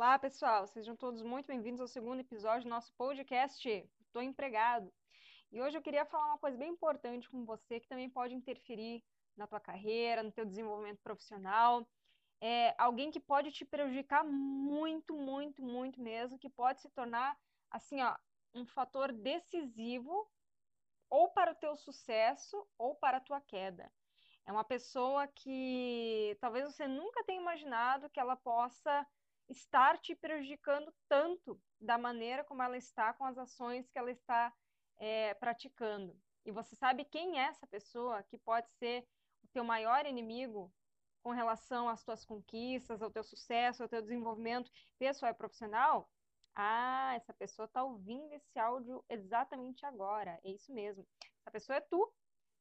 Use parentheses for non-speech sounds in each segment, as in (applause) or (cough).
Olá, pessoal, sejam todos muito bem-vindos ao segundo episódio do nosso podcast Estou Empregado. E hoje eu queria falar uma coisa bem importante com você que também pode interferir na tua carreira, no teu desenvolvimento profissional. É alguém que pode te prejudicar muito, muito, muito mesmo, que pode se tornar assim, ó, um fator decisivo ou para o teu sucesso ou para a tua queda. É uma pessoa que talvez você nunca tenha imaginado que ela possa estar te prejudicando tanto da maneira como ela está com as ações que ela está é, praticando. E você sabe quem é essa pessoa que pode ser o teu maior inimigo com relação às tuas conquistas, ao teu sucesso, ao teu desenvolvimento pessoal e profissional? Ah, essa pessoa está ouvindo esse áudio exatamente agora. É isso mesmo. Essa pessoa é tu.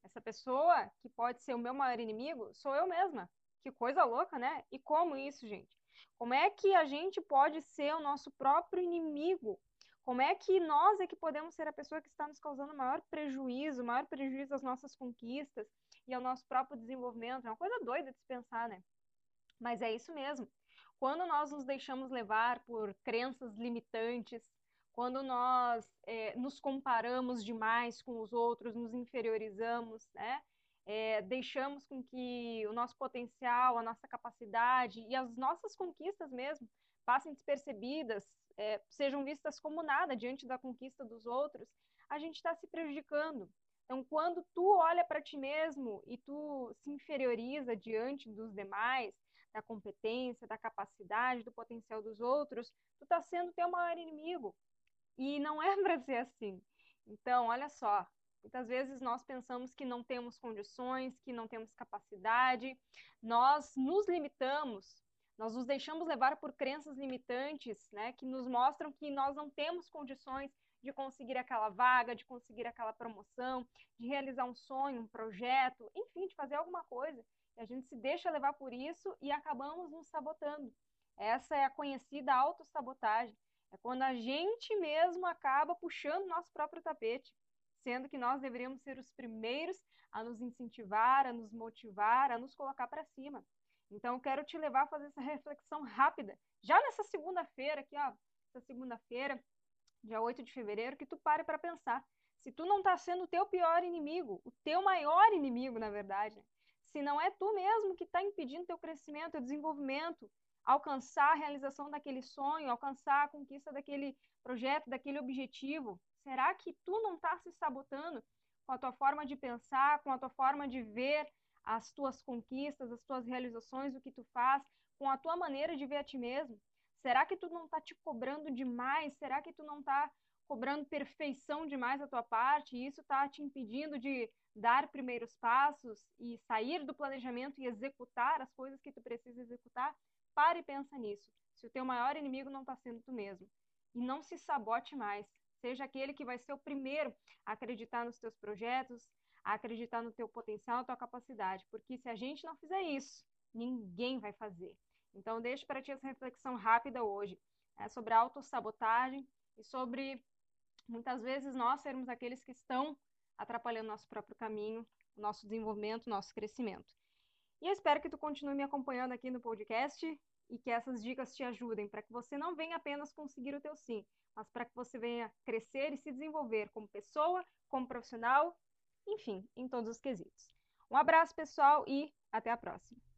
Essa pessoa que pode ser o meu maior inimigo sou eu mesma. Que coisa louca, né? E como isso, gente? Como é que a gente pode ser o nosso próprio inimigo? Como é que nós é que podemos ser a pessoa que está nos causando maior prejuízo, maior prejuízo às nossas conquistas e ao nosso próprio desenvolvimento? É uma coisa doida de se pensar, né? Mas é isso mesmo. Quando nós nos deixamos levar por crenças limitantes, quando nós é, nos comparamos demais com os outros, nos inferiorizamos, né? É, deixamos com que o nosso potencial, a nossa capacidade e as nossas conquistas mesmo passem despercebidas, é, sejam vistas como nada diante da conquista dos outros, a gente está se prejudicando. Então, quando tu olha para ti mesmo e tu se inferioriza diante dos demais, da competência, da capacidade, do potencial dos outros, tu está sendo teu maior inimigo. E não é (laughs) para ser assim. Então, olha só, Muitas vezes nós pensamos que não temos condições, que não temos capacidade, nós nos limitamos, nós nos deixamos levar por crenças limitantes, né, que nos mostram que nós não temos condições de conseguir aquela vaga, de conseguir aquela promoção, de realizar um sonho, um projeto, enfim, de fazer alguma coisa. E a gente se deixa levar por isso e acabamos nos sabotando. Essa é a conhecida autossabotagem. É quando a gente mesmo acaba puxando nosso próprio tapete sendo que nós deveríamos ser os primeiros a nos incentivar, a nos motivar, a nos colocar para cima. Então, eu quero te levar a fazer essa reflexão rápida, já nessa segunda-feira aqui, ó, essa segunda-feira, dia 8 de fevereiro, que tu pare para pensar. Se tu não está sendo o teu pior inimigo, o teu maior inimigo, na verdade, se não é tu mesmo que está impedindo teu crescimento, teu desenvolvimento, alcançar a realização daquele sonho, alcançar a conquista daquele projeto, daquele objetivo, Será que tu não está se sabotando com a tua forma de pensar, com a tua forma de ver as tuas conquistas, as tuas realizações, o que tu faz, com a tua maneira de ver a ti mesmo? Será que tu não está te cobrando demais? Será que tu não está cobrando perfeição demais da tua parte e isso está te impedindo de dar primeiros passos e sair do planejamento e executar as coisas que tu precisa executar? Pare e pensa nisso. Se o teu maior inimigo não está sendo tu mesmo. E não se sabote mais. Seja aquele que vai ser o primeiro a acreditar nos teus projetos, a acreditar no teu potencial, na tua capacidade. Porque se a gente não fizer isso, ninguém vai fazer. Então, deixo para ti essa reflexão rápida hoje né, sobre a autossabotagem e sobre muitas vezes nós sermos aqueles que estão atrapalhando nosso próprio caminho, nosso desenvolvimento, nosso crescimento. E eu espero que tu continue me acompanhando aqui no podcast e que essas dicas te ajudem para que você não venha apenas conseguir o teu sim, mas para que você venha crescer e se desenvolver como pessoa, como profissional, enfim, em todos os quesitos. Um abraço, pessoal, e até a próxima.